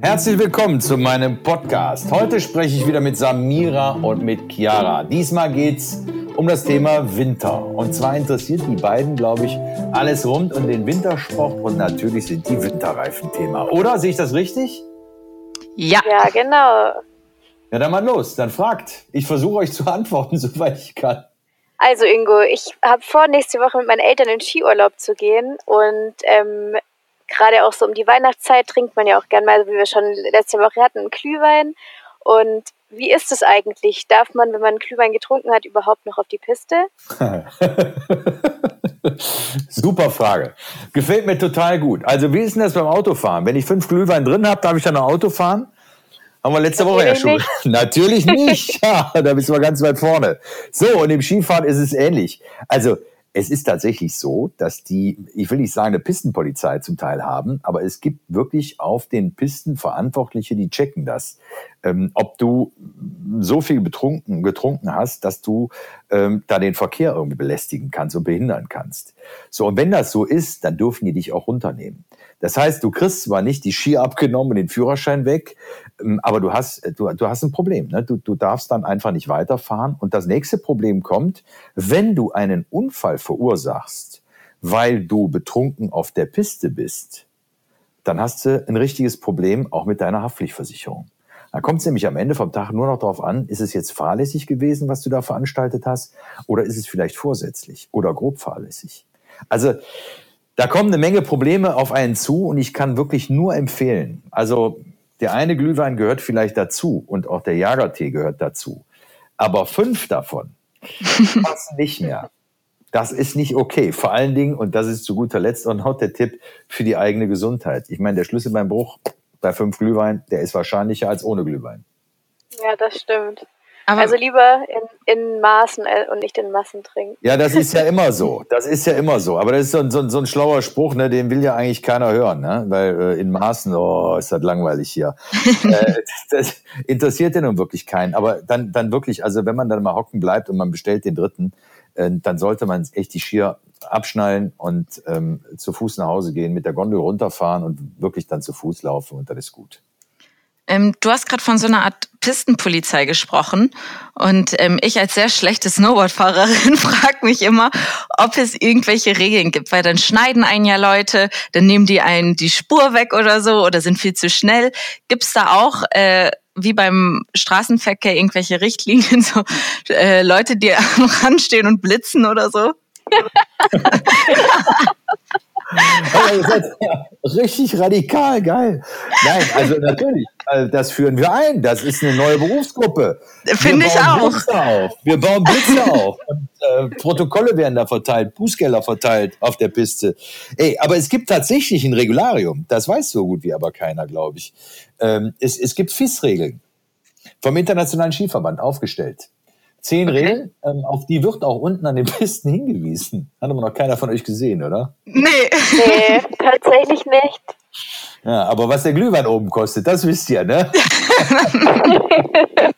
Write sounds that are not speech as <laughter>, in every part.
Herzlich willkommen zu meinem Podcast. Heute spreche ich wieder mit Samira und mit Chiara. Diesmal geht es um das Thema Winter. Und zwar interessiert die beiden, glaube ich, alles rund um den Wintersport und natürlich sind die Winterreifen Thema. Oder sehe ich das richtig? Ja. Ja, genau. Ja, dann mal los. Dann fragt. Ich versuche euch zu antworten, <laughs> soweit ich kann. Also Ingo, ich habe vor, nächste Woche mit meinen Eltern in Skiurlaub zu gehen und ähm, gerade auch so um die Weihnachtszeit trinkt man ja auch gern mal, wie wir schon letzte Woche hatten, einen Glühwein. Und wie ist es eigentlich? Darf man, wenn man einen Glühwein getrunken hat, überhaupt noch auf die Piste? <laughs> Super Frage. Gefällt mir total gut. Also wie ist denn das beim Autofahren? Wenn ich fünf Glühwein drin habe, darf ich dann noch Auto fahren? Haben wir letzte Woche ja schon. <laughs> Natürlich nicht. <laughs> Ja, da bist du mal ganz weit vorne. So, und im Skifahren ist es ähnlich. Also es ist tatsächlich so, dass die, ich will nicht sagen, eine Pistenpolizei zum Teil haben, aber es gibt wirklich auf den Pisten Verantwortliche, die checken das. Ähm, ob du so viel betrunken, getrunken hast, dass du ähm, da den Verkehr irgendwie belästigen kannst und behindern kannst. So, und wenn das so ist, dann dürfen die dich auch runternehmen. Das heißt, du kriegst zwar nicht die Ski abgenommen und den Führerschein weg, aber du hast, du, du hast ein Problem. Ne? Du, du darfst dann einfach nicht weiterfahren. Und das nächste Problem kommt, wenn du einen Unfall verursachst, weil du betrunken auf der Piste bist, dann hast du ein richtiges Problem auch mit deiner Haftpflichtversicherung. Da kommt es nämlich am Ende vom Tag nur noch darauf an, ist es jetzt fahrlässig gewesen, was du da veranstaltet hast, oder ist es vielleicht vorsätzlich oder grob fahrlässig? Also da kommen eine Menge Probleme auf einen zu und ich kann wirklich nur empfehlen. Also der eine Glühwein gehört vielleicht dazu und auch der Jagertee gehört dazu. Aber fünf davon <laughs> passen nicht mehr. Das ist nicht okay. Vor allen Dingen, und das ist zu guter Letzt auch noch der Tipp für die eigene Gesundheit. Ich meine, der Schlüssel beim Bruch bei fünf Glühwein, der ist wahrscheinlicher als ohne Glühwein. Ja, das stimmt. Aber also lieber in, in Maßen äh, und nicht in Massen trinken. Ja, das ist ja <laughs> immer so. Das ist ja immer so. Aber das ist so ein, so ein, so ein schlauer Spruch, ne? den will ja eigentlich keiner hören. Ne? Weil äh, in Maßen, oh, ist das langweilig hier. <laughs> äh, das interessiert ja nun wirklich keinen. Aber dann, dann wirklich, also wenn man dann mal hocken bleibt und man bestellt den dritten, äh, dann sollte man echt die Skier abschnallen und ähm, zu Fuß nach Hause gehen, mit der Gondel runterfahren und wirklich dann zu Fuß laufen und dann ist gut. Ähm, du hast gerade von so einer Art Pistenpolizei gesprochen und ähm, ich als sehr schlechte Snowboardfahrerin <laughs> frage mich immer, ob es irgendwelche Regeln gibt, weil dann schneiden einen ja Leute, dann nehmen die einen die Spur weg oder so oder sind viel zu schnell. Gibt es da auch äh, wie beim Straßenverkehr irgendwelche Richtlinien, <laughs> so äh, Leute, die am Rand stehen und blitzen oder so? <laughs> richtig radikal, geil. Nein, also natürlich, also das führen wir ein. Das ist eine neue Berufsgruppe. Finde ich auch. Blitze auf. Wir bauen Blitze auf. Und, äh, Protokolle werden da verteilt, Bußgelder verteilt auf der Piste. Ey, aber es gibt tatsächlich ein Regularium. Das weiß so gut wie aber keiner, glaube ich. Ähm, es, es gibt FIS-Regeln vom Internationalen Skiverband aufgestellt. Zehn okay. Regeln, ähm, auf die wird auch unten an den <laughs> Pisten hingewiesen. Hat aber noch keiner von euch gesehen, oder? Nee. Nee, <laughs> tatsächlich nicht. Ja, aber was der Glühwein oben kostet, das wisst ihr, ne? <laughs>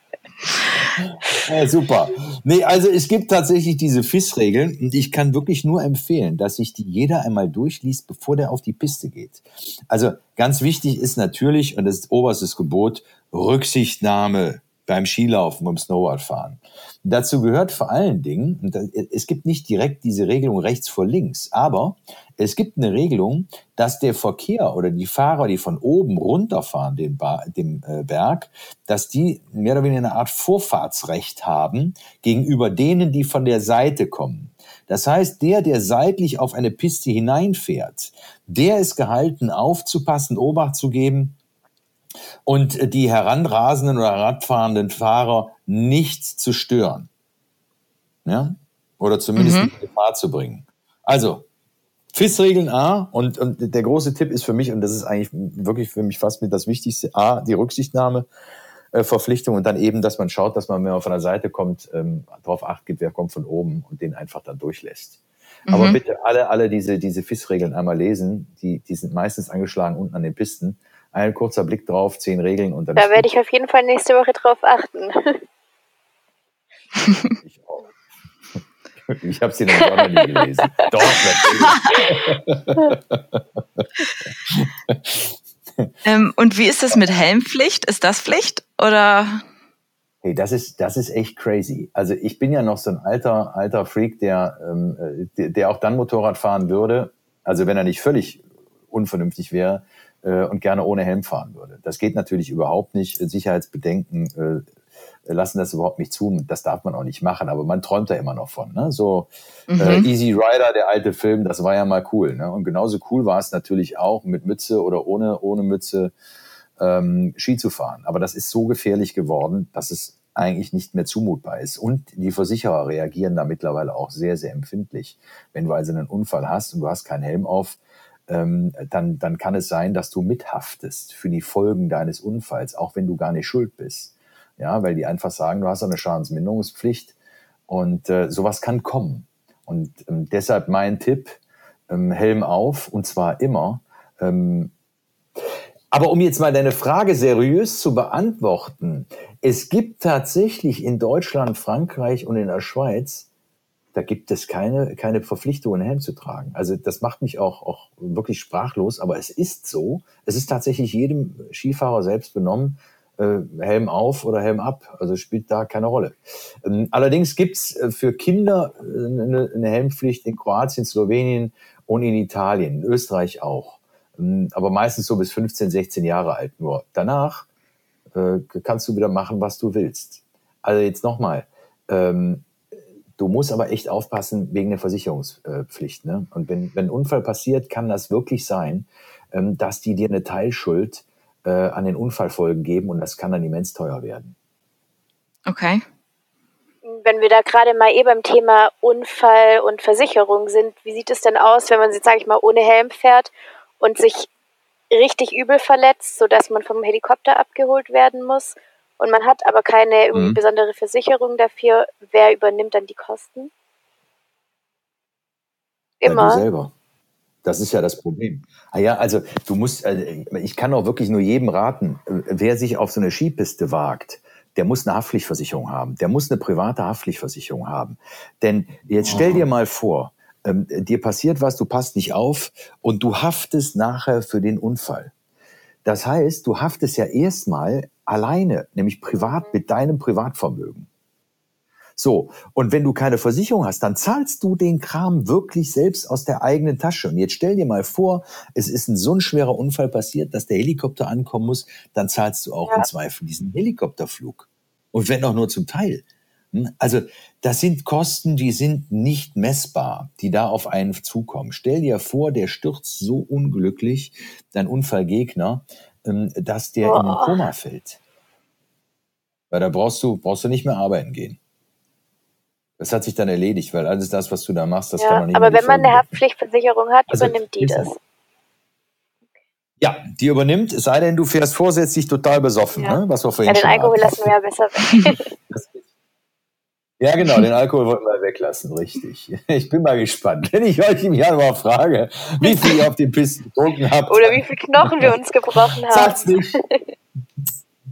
ja, super. Nee, also es gibt tatsächlich diese FIS-Regeln und ich kann wirklich nur empfehlen, dass sich die jeder einmal durchliest, bevor der auf die Piste geht. Also ganz wichtig ist natürlich, und das ist oberstes Gebot, Rücksichtnahme beim Skilaufen, beim Snowboardfahren. Dazu gehört vor allen Dingen, es gibt nicht direkt diese Regelung rechts vor links, aber es gibt eine Regelung, dass der Verkehr oder die Fahrer, die von oben runterfahren, den, ba den äh, Berg, dass die mehr oder weniger eine Art Vorfahrtsrecht haben gegenüber denen, die von der Seite kommen. Das heißt, der, der seitlich auf eine Piste hineinfährt, der ist gehalten, aufzupassen, Obacht zu geben, und die heranrasenden oder radfahrenden Fahrer nicht zu stören. Ja? Oder zumindest mhm. in Gefahr zu bringen. Also, FIS-Regeln A und, und der große Tipp ist für mich, und das ist eigentlich wirklich für mich fast mit das Wichtigste, A, die Rücksichtnahme, äh, Verpflichtung und dann eben, dass man schaut, dass man, wenn man von der Seite kommt, ähm, darauf acht gibt, wer kommt von oben und den einfach dann durchlässt. Mhm. Aber bitte alle, alle diese, diese FIS-Regeln einmal lesen. Die, die sind meistens angeschlagen unten an den Pisten ein kurzer Blick drauf, zehn Regeln und dann. Da werde ich auf jeden Fall nächste Woche drauf achten. <laughs> ich auch. Ich habe sie noch gar nicht gelesen. <laughs> Doch, natürlich. ähm, und wie ist das mit Helmpflicht? Ist das Pflicht oder? Hey, das ist, das ist echt crazy. Also ich bin ja noch so ein alter, alter Freak, der, ähm, der, der auch dann Motorrad fahren würde, also wenn er nicht völlig unvernünftig wäre äh, und gerne ohne Helm fahren würde. Das geht natürlich überhaupt nicht. Sicherheitsbedenken äh, lassen das überhaupt nicht zu. Das darf man auch nicht machen, aber man träumt da immer noch von. Ne? So äh, mhm. äh, Easy Rider, der alte Film, das war ja mal cool. Ne? Und genauso cool war es natürlich auch mit Mütze oder ohne, ohne Mütze ähm, Ski zu fahren. Aber das ist so gefährlich geworden, dass es eigentlich nicht mehr zumutbar ist. Und die Versicherer reagieren da mittlerweile auch sehr, sehr empfindlich. Wenn du also einen Unfall hast und du hast keinen Helm auf, ähm, dann, dann kann es sein, dass du mithaftest für die Folgen deines Unfalls, auch wenn du gar nicht schuld bist. Ja, weil die einfach sagen, du hast eine Schadensminderungspflicht und äh, sowas kann kommen. Und ähm, deshalb mein Tipp, ähm, Helm auf und zwar immer. Ähm, aber um jetzt mal deine Frage seriös zu beantworten, es gibt tatsächlich in Deutschland, Frankreich und in der Schweiz, da gibt es keine, keine Verpflichtung, einen Helm zu tragen. Also das macht mich auch, auch wirklich sprachlos, aber es ist so. Es ist tatsächlich jedem Skifahrer selbst benommen, äh, Helm auf oder Helm ab. Also spielt da keine Rolle. Ähm, allerdings gibt's äh, für Kinder äh, eine, eine Helmpflicht in Kroatien, Slowenien und in Italien, in Österreich auch. Ähm, aber meistens so bis 15, 16 Jahre alt nur. Danach äh, kannst du wieder machen, was du willst. Also jetzt nochmal, ähm, du musst aber echt aufpassen wegen der Versicherungspflicht. Ne? Und wenn, wenn ein Unfall passiert, kann das wirklich sein, ähm, dass die dir eine Teilschuld äh, an den Unfallfolgen geben und das kann dann immens teuer werden. Okay. Wenn wir da gerade mal eh beim Thema Unfall und Versicherung sind, wie sieht es denn aus, wenn man jetzt, sage ich mal, ohne Helm fährt und sich richtig übel verletzt, sodass man vom Helikopter abgeholt werden muss. Und man hat aber keine mhm. besondere Versicherung dafür. Wer übernimmt dann die Kosten? Immer. Ja, du selber. Das ist ja das Problem. Ah ja, also du musst, äh, ich kann auch wirklich nur jedem raten, äh, wer sich auf so eine Skipiste wagt, der muss eine Haftpflichtversicherung haben. Der muss eine private Haftpflichtversicherung haben. Denn jetzt stell dir mal vor, ähm, dir passiert was, du passt nicht auf und du haftest nachher für den Unfall. Das heißt, du haftest ja erstmal alleine, nämlich privat mit deinem Privatvermögen. So, und wenn du keine Versicherung hast, dann zahlst du den Kram wirklich selbst aus der eigenen Tasche. Und jetzt stell dir mal vor, es ist ein so ein schwerer Unfall passiert, dass der Helikopter ankommen muss, dann zahlst du auch ja. im Zweifel diesen Helikopterflug. Und wenn auch nur zum Teil. Hm? Also das sind Kosten, die sind nicht messbar, die da auf einen zukommen. Stell dir vor, der stürzt so unglücklich, dein Unfallgegner, ähm, dass der oh. in den Koma fällt. Weil da brauchst du, brauchst du nicht mehr arbeiten gehen. Das hat sich dann erledigt, weil alles das, was du da machst, das ja, kann man nicht Aber wenn man eine Haftpflichtversicherung hat, also, übernimmt die das. Ja, die übernimmt, es sei denn, du fährst vorsätzlich total besoffen, ja. ne? was wir vorhin ja, den Alkohol hatten. lassen wir ja besser weg. <laughs> Ja, genau, den Alkohol wollten wir weglassen, richtig. Ich bin mal gespannt. Wenn ich euch im Januar frage, wie viel ihr auf den Pisten getrunken habt. Oder wie viele Knochen wir uns gebrochen <laughs> haben. Sagt's nicht.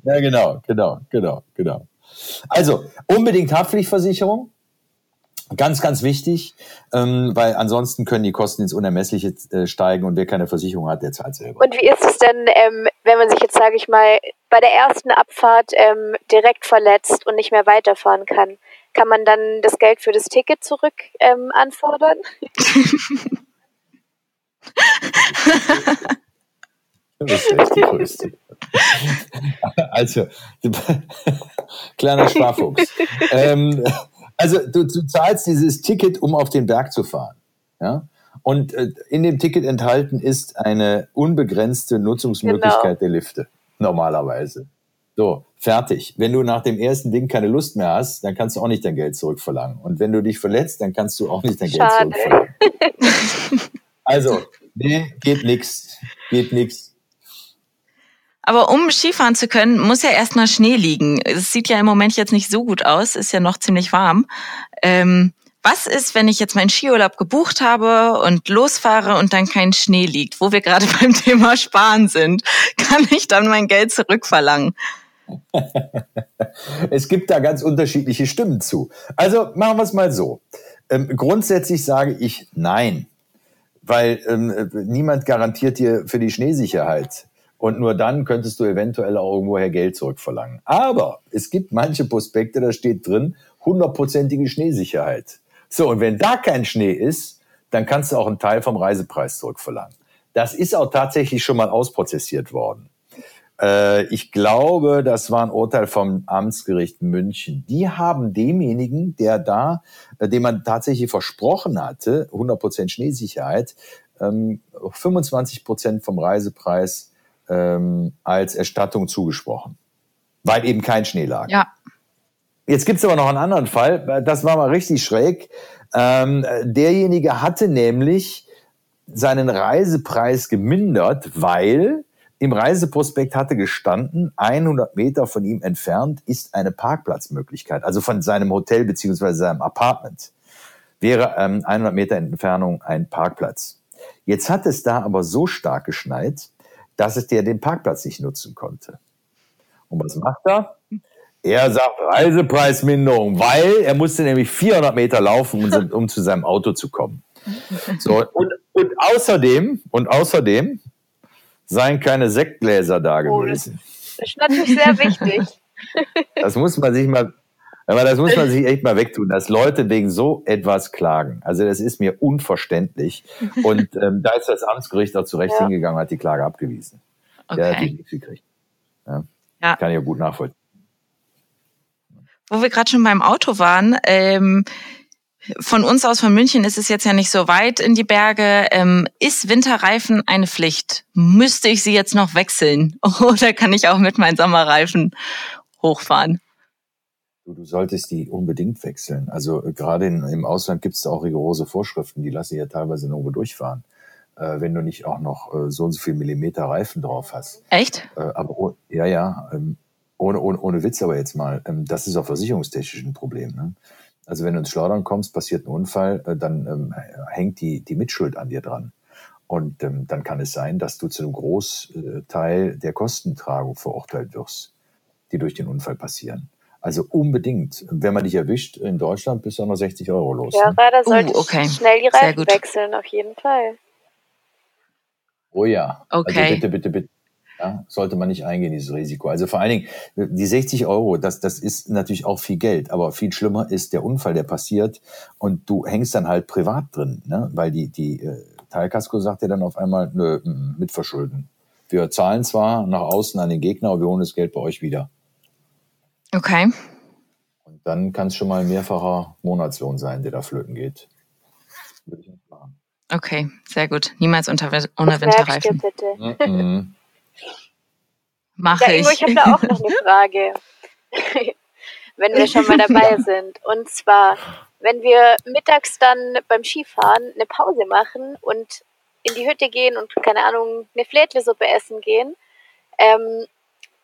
Ja, genau, genau, genau, genau. Also, unbedingt Haftpflichtversicherung. Ganz, ganz wichtig, ähm, weil ansonsten können die Kosten ins Unermessliche äh, steigen und wer keine Versicherung hat, der zahlt selber. Und wie ist es denn, ähm, wenn man sich jetzt, sage ich mal, bei der ersten Abfahrt ähm, direkt verletzt und nicht mehr weiterfahren kann? Kann man dann das Geld für das Ticket zurück ähm, anfordern? <laughs> Das ist echt die größte. <laughs> Also, kleiner Sparfuchs. ähm, also, du, du, zahlst dieses Ticket, um auf den Berg zu fahren. Ja? Und äh, in dem Ticket enthalten ist eine unbegrenzte Nutzungsmöglichkeit genau. der Lifte. Normalerweise. So, fertig. Wenn du nach dem ersten Ding keine Lust mehr hast, dann kannst du auch nicht dein Geld zurückverlangen. Und wenn du dich verletzt, dann kannst du auch nicht dein Schade. Geld zurückverlangen. <laughs> also, nee, geht nix. Geht nix. Aber um Skifahren zu können, muss ja erstmal Schnee liegen. Es sieht ja im Moment jetzt nicht so gut aus, ist ja noch ziemlich warm. Ähm, was ist, wenn ich jetzt meinen Skiurlaub gebucht habe und losfahre und dann kein Schnee liegt, wo wir gerade <laughs> beim Thema Sparen sind? Kann ich dann mein Geld zurückverlangen? <laughs> es gibt da ganz unterschiedliche Stimmen zu. Also machen wir es mal so. Ähm, grundsätzlich sage ich nein, weil ähm, niemand garantiert dir für die Schneesicherheit. Und nur dann könntest du eventuell auch irgendwoher Geld zurückverlangen. Aber es gibt manche Prospekte, da steht drin, hundertprozentige Schneesicherheit. So, und wenn da kein Schnee ist, dann kannst du auch einen Teil vom Reisepreis zurückverlangen. Das ist auch tatsächlich schon mal ausprozessiert worden. Äh, ich glaube, das war ein Urteil vom Amtsgericht München. Die haben demjenigen, der da, äh, dem man tatsächlich versprochen hatte, 100% Schneesicherheit, 25% ähm, vom Reisepreis ähm, als Erstattung zugesprochen, weil eben kein Schnee lag. Ja. Jetzt gibt's aber noch einen anderen Fall, das war mal richtig schräg. Ähm, derjenige hatte nämlich seinen Reisepreis gemindert, weil im Reiseprospekt hatte gestanden, 100 Meter von ihm entfernt ist eine Parkplatzmöglichkeit, also von seinem Hotel beziehungsweise seinem Apartment wäre ähm, 100 Meter Entfernung ein Parkplatz. Jetzt hat es da aber so stark geschneit, dass es der den Parkplatz nicht nutzen konnte. Und was macht er? Er sagt Reisepreisminderung, weil er musste nämlich 400 Meter laufen, um, um zu seinem Auto zu kommen. So, und, und außerdem, und außerdem seien keine Sektgläser da oh, gewesen. Das ist natürlich sehr wichtig. Das muss man sich mal, aber das muss man sich echt mal wegtun, dass Leute wegen so etwas klagen. Also das ist mir unverständlich. <laughs> Und ähm, da ist das Amtsgericht auch zurecht ja. hingegangen und hat die Klage abgewiesen. Okay. Der hat die nichts gekriegt. Ja. ja. Kann ich ja gut nachvollziehen. Wo wir gerade schon beim Auto waren, ähm, von uns aus von München ist es jetzt ja nicht so weit in die Berge. Ähm, ist Winterreifen eine Pflicht? Müsste ich sie jetzt noch wechseln? <laughs> Oder kann ich auch mit meinen Sommerreifen hochfahren? Du, du solltest die unbedingt wechseln. Also äh, gerade in, im Ausland gibt es auch rigorose Vorschriften, die lassen ja teilweise nur durchfahren, äh, wenn du nicht auch noch äh, so und so viel Millimeter Reifen drauf hast. Echt? Äh, aber oh, ja, ja, ähm, ohne, ohne, ohne Witz aber jetzt mal, ähm, das ist auch versicherungstechnisch ein Problem. Ne? Also wenn du ins Schleudern kommst, passiert ein Unfall, äh, dann ähm, hängt die, die Mitschuld an dir dran. Und ähm, dann kann es sein, dass du zu einem Großteil der Kostentragung verurteilt wirst, die durch den Unfall passieren. Also unbedingt. Wenn man dich erwischt in Deutschland, bist du auch noch 60 Euro los. Ja, ne? leider sollte uh, okay. schnell die Reifen wechseln, auf jeden Fall. Oh ja. Also okay. Also bitte, bitte, bitte ja, sollte man nicht eingehen, dieses Risiko. Also vor allen Dingen, die 60 Euro, das, das ist natürlich auch viel Geld, aber viel schlimmer ist der Unfall, der passiert und du hängst dann halt privat drin, ne? weil die, die äh, Teilkasko sagt dir dann auf einmal, nö, mitverschulden. Wir zahlen zwar nach außen an den Gegner, aber wir holen das Geld bei euch wieder. Okay. Und dann kann es schon mal ein mehrfacher Monatslohn sein, der da flöten geht. Würde ich nicht machen. Okay, sehr gut. Niemals unter, ohne Winterreifen. Bitte. Mhm. Mache ja, ich. ich habe da auch noch eine Frage, <laughs> wenn wir schon mal dabei sind. Und zwar, wenn wir mittags dann beim Skifahren eine Pause machen und in die Hütte gehen und, keine Ahnung, eine Flädlesuppe essen gehen, ähm,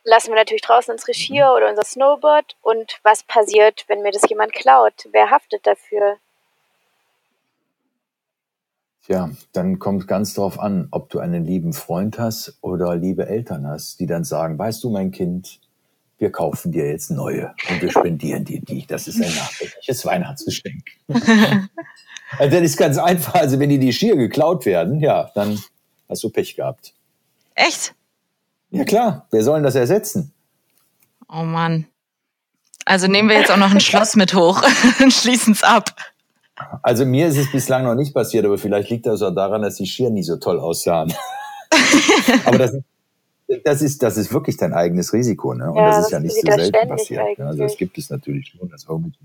lassen wir natürlich draußen unsere Skier oder unser Snowboard. Und was passiert, wenn mir das jemand klaut? Wer haftet dafür? Tja, dann kommt ganz drauf an, ob du einen lieben Freund hast oder liebe Eltern hast, die dann sagen, weißt du, mein Kind, wir kaufen dir jetzt neue und wir spendieren dir die. Das ist ein nachträgliches Weihnachtsgeschenk. <laughs> also das ist ganz einfach. Also wenn dir die Skier geklaut werden, ja, dann hast du Pech gehabt. Echt? Ja klar. Wer soll denn das ersetzen? Oh Mann. Also nehmen wir jetzt auch noch ein Schloss mit hoch <laughs> und schließen es ab. Also mir ist es bislang noch nicht passiert, aber vielleicht liegt das auch daran, dass die Skier nie so toll aussahen. <laughs> aber das, das, ist, das ist wirklich dein eigenes Risiko. Ne? Und ja, das ist ja nicht so selten passiert. Ne? Eigentlich. Also das gibt es natürlich schon, dass irgendwelche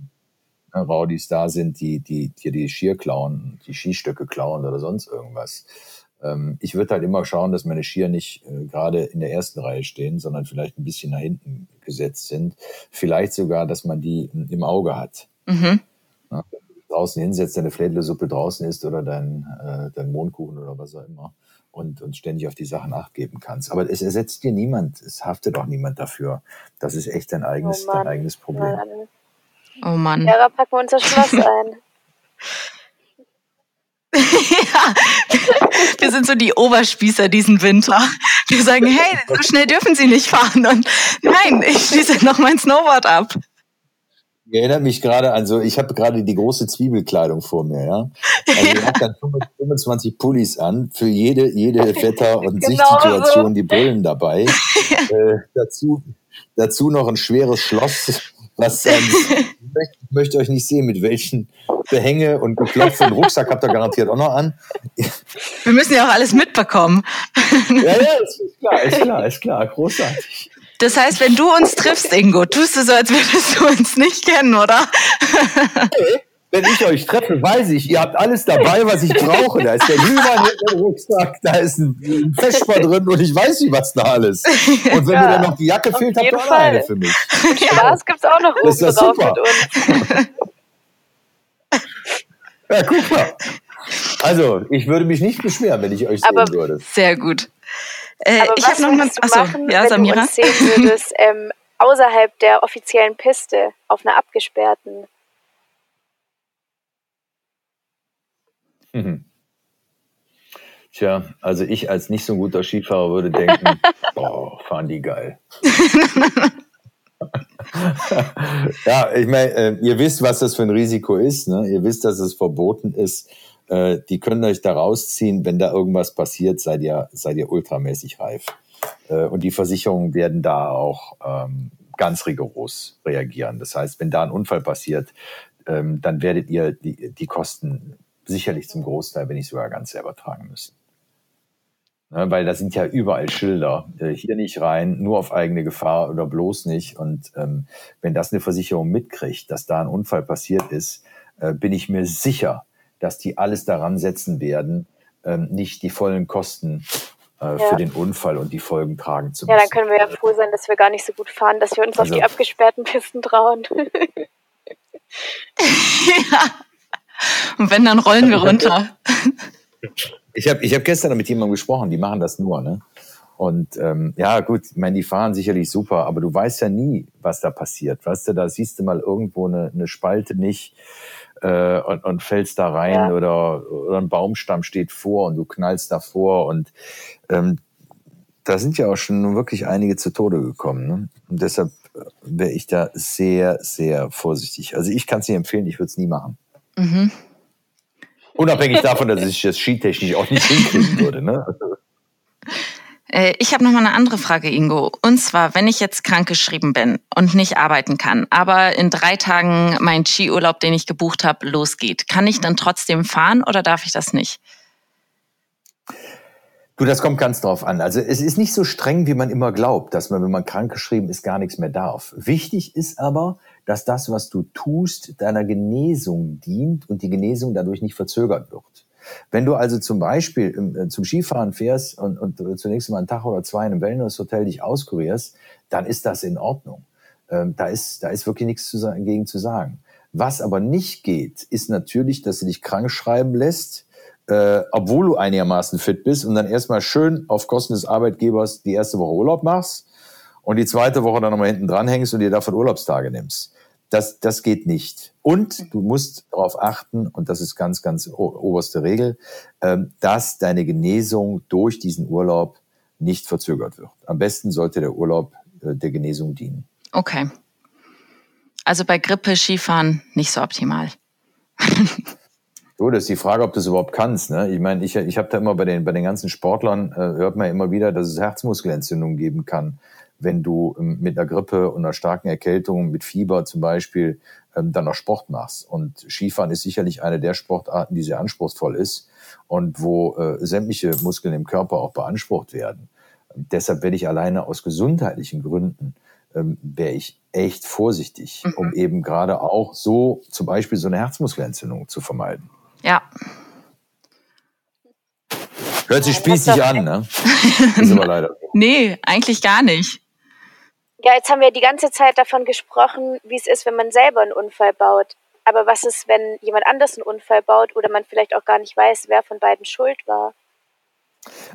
Raudis da sind, die, die dir die, die Skier klauen, die Skistöcke klauen oder sonst irgendwas. Ähm, ich würde halt immer schauen, dass meine Skier nicht äh, gerade in der ersten Reihe stehen, sondern vielleicht ein bisschen nach hinten gesetzt sind. Vielleicht sogar, dass man die im Auge hat. Mhm. Ja, draußen hinsetzt, deine Flädlesuppe draußen isst oder dein, äh, dein Mondkuchen oder was auch immer und, und ständig auf die Sachen nachgeben kannst. Aber es ersetzt dir niemand, es haftet auch niemand dafür. Das ist echt dein eigenes, oh dein eigenes Problem. Oh Mann. Ja, packen wir unser Schloss ein. ja, <laughs> wir sind so die Oberspießer diesen Winter. Wir sagen, hey, so schnell dürfen Sie nicht fahren. Und nein, ich schließe noch mein Snowboard ab. erinnert mich gerade an so, ich habe gerade die große Zwiebelkleidung vor mir, ja. Also ich habe dann 25 Pullis an, für jede, jede Wetter- <laughs> und genau Sichtsituation so. die Brillen dabei. <laughs> äh, dazu, dazu noch ein schweres Schloss, was <laughs> ähm, ich möchte euch nicht sehen, mit welchen Behänge und Geklopfe und Rucksack habt ihr garantiert auch noch an. Wir müssen ja auch alles mitbekommen. <laughs> Ja, ja, ist klar, ist klar, ist klar, großartig. Das heißt, wenn du uns triffst, Ingo, tust du so, als würdest du uns nicht kennen, oder? Okay. Wenn ich euch treffe, weiß ich, ihr habt alles dabei, was ich brauche. Da ist der Glühwein im Rucksack, da ist ein Vesper drin und ich weiß nicht, was da alles. Und wenn ja, mir dann noch die Jacke fehlt, habt ihr auch eine für mich. <laughs> Ja, es gibt's auch noch oben ist das drauf super. mit uns. <laughs> ja, guck mal. Also, ich würde mich nicht beschweren, wenn ich euch sehen Aber würde. Sehr gut. Äh, Aber ich was noch mal, achso, machen, ja, wenn Samira? du uns sehen würdest, <laughs> ähm, außerhalb der offiziellen Piste, auf einer abgesperrten? Mhm. Tja, also ich als nicht so ein guter Skifahrer würde denken, <laughs> boah, fahren die geil. <laughs> ja, ich meine, äh, ihr wisst, was das für ein Risiko ist. Ne? Ihr wisst, dass es verboten ist. Äh, die können euch da rausziehen, wenn da irgendwas passiert, seid ihr, seid ihr ultramäßig reif. Äh, und die Versicherungen werden da auch ähm, ganz rigoros reagieren. Das heißt, wenn da ein Unfall passiert, ähm, dann werdet ihr die, die Kosten sicherlich zum Großteil, wenn nicht sogar ganz selber tragen müssen. Ne, weil da sind ja überall Schilder. Äh, hier nicht rein, nur auf eigene Gefahr oder bloß nicht. Und ähm, wenn das eine Versicherung mitkriegt, dass da ein Unfall passiert ist, äh, bin ich mir sicher, dass die alles daran setzen werden, ähm, nicht die vollen Kosten äh, ja. für den Unfall und die Folgen tragen zu müssen. Ja, dann können wir ja froh sein, dass wir gar nicht so gut fahren, dass wir uns also, auf die abgesperrten Pisten trauen. <laughs> <laughs> ja. Und wenn, dann rollen wir runter. <laughs> Ich habe ich hab gestern mit jemandem gesprochen, die machen das nur, ne? Und ähm, ja, gut, ich meine, die fahren sicherlich super, aber du weißt ja nie, was da passiert. Weißt du, da siehst du mal irgendwo eine, eine Spalte nicht äh, und, und fällst da rein ja. oder, oder ein Baumstamm steht vor und du knallst davor und ähm, da sind ja auch schon wirklich einige zu Tode gekommen. Ne? Und deshalb wäre ich da sehr, sehr vorsichtig. Also ich kann es nicht empfehlen, ich würde es nie machen. Mhm. Unabhängig davon, dass ich das skitechnisch auch nicht hinkriegen würde. Ne? Äh, ich habe noch mal eine andere Frage, Ingo. Und zwar, wenn ich jetzt krankgeschrieben bin und nicht arbeiten kann, aber in drei Tagen mein Skiurlaub, den ich gebucht habe, losgeht, kann ich dann trotzdem fahren oder darf ich das nicht? Du, das kommt ganz drauf an. Also es ist nicht so streng, wie man immer glaubt, dass man, wenn man krankgeschrieben ist, gar nichts mehr darf. Wichtig ist aber, dass das, was du tust, deiner Genesung dient und die Genesung dadurch nicht verzögert wird. Wenn du also zum Beispiel äh, zum Skifahren fährst und, und zunächst mal einen Tag oder zwei in einem Wellnesshotel dich auskurierst, dann ist das in Ordnung. Ähm, da, ist, da ist wirklich nichts zu, dagegen zu sagen. Was aber nicht geht, ist natürlich, dass du dich krank schreiben lässt, äh, obwohl du einigermaßen fit bist und dann erstmal schön auf Kosten des Arbeitgebers die erste Woche Urlaub machst und die zweite Woche dann nochmal hinten dran hängst und dir davon Urlaubstage nimmst. Das, das geht nicht. Und du musst darauf achten, und das ist ganz, ganz oberste Regel, ähm, dass deine Genesung durch diesen Urlaub nicht verzögert wird. Am besten sollte der Urlaub äh, der Genesung dienen. Okay. Also bei Grippe, Skifahren nicht so optimal. <laughs> So, das ist die Frage, ob du es überhaupt kannst. Ne? Ich meine, ich, ich habe da immer bei den, bei den ganzen Sportlern, äh, hört man immer wieder, dass es Herzmuskelentzündungen geben kann wenn du ähm, mit einer Grippe und einer starken Erkältung, mit Fieber zum Beispiel, ähm, dann noch Sport machst. Und Skifahren ist sicherlich eine der Sportarten, die sehr anspruchsvoll ist und wo äh, sämtliche Muskeln im Körper auch beansprucht werden. deshalb werde ich alleine aus gesundheitlichen Gründen ähm, wäre ich echt vorsichtig, mhm. um eben gerade auch so zum Beispiel so eine Herzmuskelentzündung zu vermeiden. Ja. Hört sich spießig an, ne? <laughs> Ist aber leider. Nee, eigentlich gar nicht. Ja, jetzt haben wir die ganze Zeit davon gesprochen, wie es ist, wenn man selber einen Unfall baut. Aber was ist, wenn jemand anders einen Unfall baut oder man vielleicht auch gar nicht weiß, wer von beiden schuld war?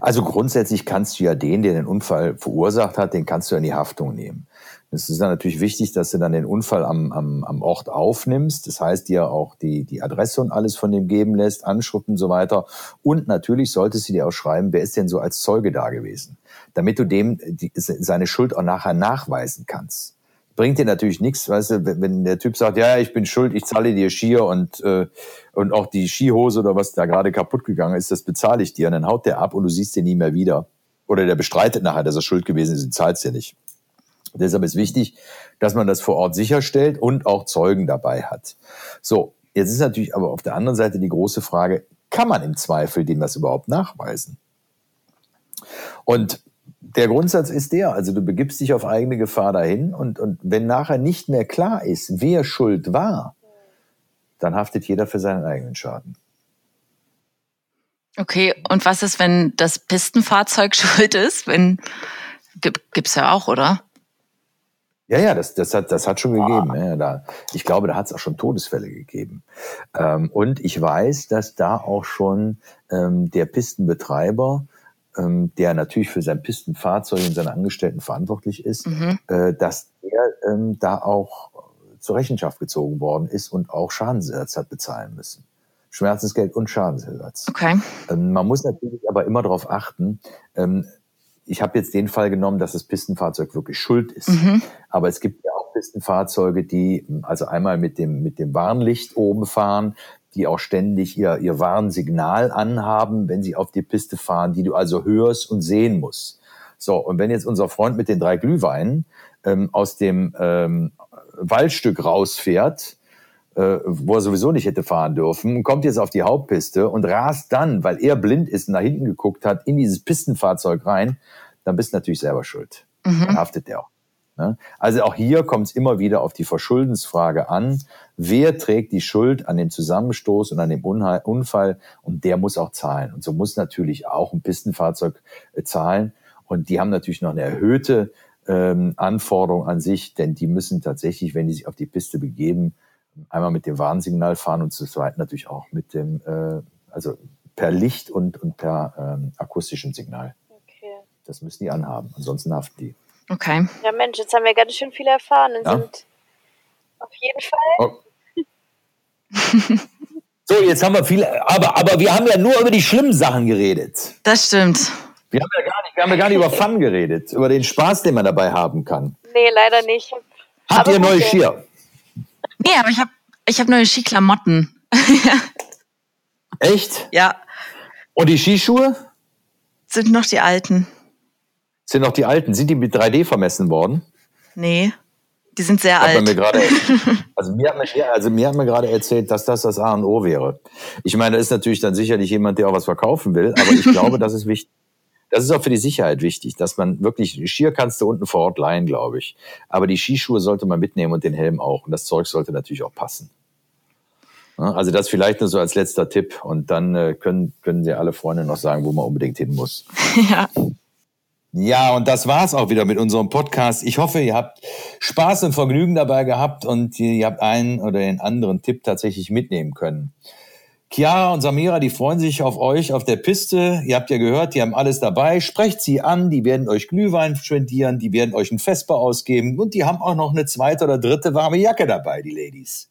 Also grundsätzlich kannst du ja den, der den Unfall verursacht hat, den kannst du in die Haftung nehmen. Es ist dann natürlich wichtig, dass du dann den Unfall am, am, am Ort aufnimmst. Das heißt, dir auch die, die Adresse und alles von dem geben lässt, Anschrift und so weiter. Und natürlich solltest du dir auch schreiben, wer ist denn so als Zeuge da gewesen, damit du dem die, seine Schuld auch nachher nachweisen kannst. bringt dir natürlich nichts, weißt du, wenn, der Typ sagt, ja, ich bin schuld, ich zahle dir Skier und, äh, und auch die Skihose oder was da gerade kaputt gegangen ist, das bezahle ich dir. Und dann haut der ab und du siehst den nie mehr wieder. Oder der bestreitet nachher, dass er schuld gewesen ist und zahlst dir nicht. Deshalb ist wichtig, dass man das vor Ort sicherstellt und auch Zeugen dabei hat. So, jetzt ist natürlich aber auf der anderen Seite die große Frage, kann man im Zweifel dem das überhaupt nachweisen? Und der Grundsatz ist der, also du begibst dich auf eigene Gefahr dahin und, und wenn nachher nicht mehr klar ist, wer schuld war, dann haftet jeder für seinen eigenen Schaden. Okay, und was ist, wenn das Pistenfahrzeug <laughs> schuld ist? Wenn gibt's ja auch, oder? Ja, ja, das, das, hat, das hat schon gegeben. Ja, da, ich glaube, da hat es auch schon Todesfälle gegeben. Ähm, und ich weiß, dass da auch schon ähm, der Pistenbetreiber ähm, der natürlich für sein Pistenfahrzeug und seine Angestellten verantwortlich ist, mhm. äh, dass er ähm, da auch zur Rechenschaft gezogen worden ist und auch Schadensersatz hat bezahlen müssen. Schmerzensgeld und Schadensersatz. Okay. Ähm, man muss natürlich aber immer darauf achten, ähm, ich habe jetzt den Fall genommen, dass das Pistenfahrzeug wirklich schuld ist. Mhm. Aber es gibt ja auch Pistenfahrzeuge, die also einmal mit dem, mit dem Warnlicht oben fahren, die auch ständig ihr, ihr Warnsignal anhaben, wenn sie auf die Piste fahren, die du also hörst und sehen musst. So, und wenn jetzt unser Freund mit den drei Glühweinen ähm, aus dem ähm, Waldstück rausfährt, äh, wo er sowieso nicht hätte fahren dürfen, kommt jetzt auf die Hauptpiste und rast dann, weil er blind ist und nach hinten geguckt hat, in dieses Pistenfahrzeug rein, dann bist du natürlich selber schuld. Mhm. Dann haftet der auch. Ne? Also auch hier kommt es immer wieder auf die Verschuldensfrage an. Wer trägt die Schuld an dem Zusammenstoß und an dem Unfall? Und der muss auch zahlen. Und so muss natürlich auch ein Pistenfahrzeug äh, zahlen. Und die haben natürlich noch eine erhöhte ähm, Anforderung an sich, denn die müssen tatsächlich, wenn die sich auf die Piste begeben, einmal mit dem Warnsignal fahren und zum Zweiten natürlich auch mit dem, äh, also per Licht und, und per ähm, akustischem Signal. Okay. Das müssen die anhaben, ansonsten haften die. Okay. Ja, Mensch, jetzt haben wir ganz schön viel erfahren und ja. sind auf jeden Fall. Oh. <laughs> so, jetzt haben wir viel, aber, aber wir haben ja nur über die schlimmen Sachen geredet. Das stimmt. Wir haben ja gar nicht, wir haben ja gar nicht über Fun geredet, über den Spaß, den man dabei haben kann. Nee, leider nicht. Habt aber ihr neue Skier? Nee, aber ich habe ich hab neue Skiklamotten. <laughs> Echt? Ja. Und die Skischuhe? Sind noch die alten. Sind noch die alten. Sind die mit 3D vermessen worden? Nee, die sind sehr alt. Mir grade, <laughs> also, mir hat man, also mir hat man gerade erzählt, dass das das A und O wäre. Ich meine, da ist natürlich dann sicherlich jemand, der auch was verkaufen will, aber ich glaube, das ist wichtig. Das ist auch für die Sicherheit wichtig, dass man wirklich, Skier kannst du unten vor Ort leihen, glaube ich. Aber die Skischuhe sollte man mitnehmen und den Helm auch. Und das Zeug sollte natürlich auch passen. Also das vielleicht nur so als letzter Tipp. Und dann äh, können, können Sie alle Freunde noch sagen, wo man unbedingt hin muss. <laughs> Ja. Ja, und das war's auch wieder mit unserem Podcast. Ich hoffe, ihr habt Spaß und Vergnügen dabei gehabt und ihr habt einen oder den anderen Tipp tatsächlich mitnehmen können. Chiara und Samira, die freuen sich auf euch auf der Piste. Ihr habt ja gehört, die haben alles dabei. Sprecht sie an, die werden euch Glühwein spendieren, die werden euch ein Vesper ausgeben und die haben auch noch eine zweite oder dritte warme Jacke dabei, die Ladies.